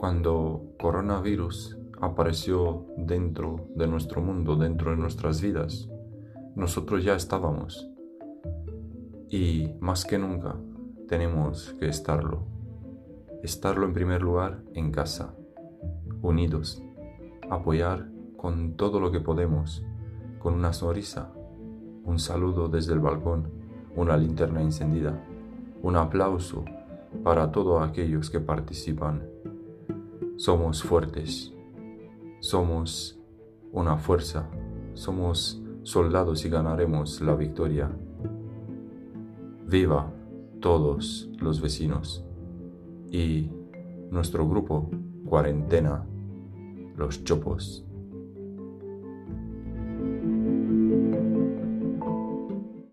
cuando coronavirus apareció dentro de nuestro mundo, dentro de nuestras vidas, nosotros ya estábamos. Y más que nunca tenemos que estarlo. Estarlo en primer lugar en casa, unidos, apoyar con todo lo que podemos, con una sonrisa, un saludo desde el balcón, una linterna encendida, un aplauso para todos aquellos que participan. Somos fuertes, somos una fuerza, somos soldados y ganaremos la victoria. Viva todos los vecinos y nuestro grupo cuarentena, los chopos.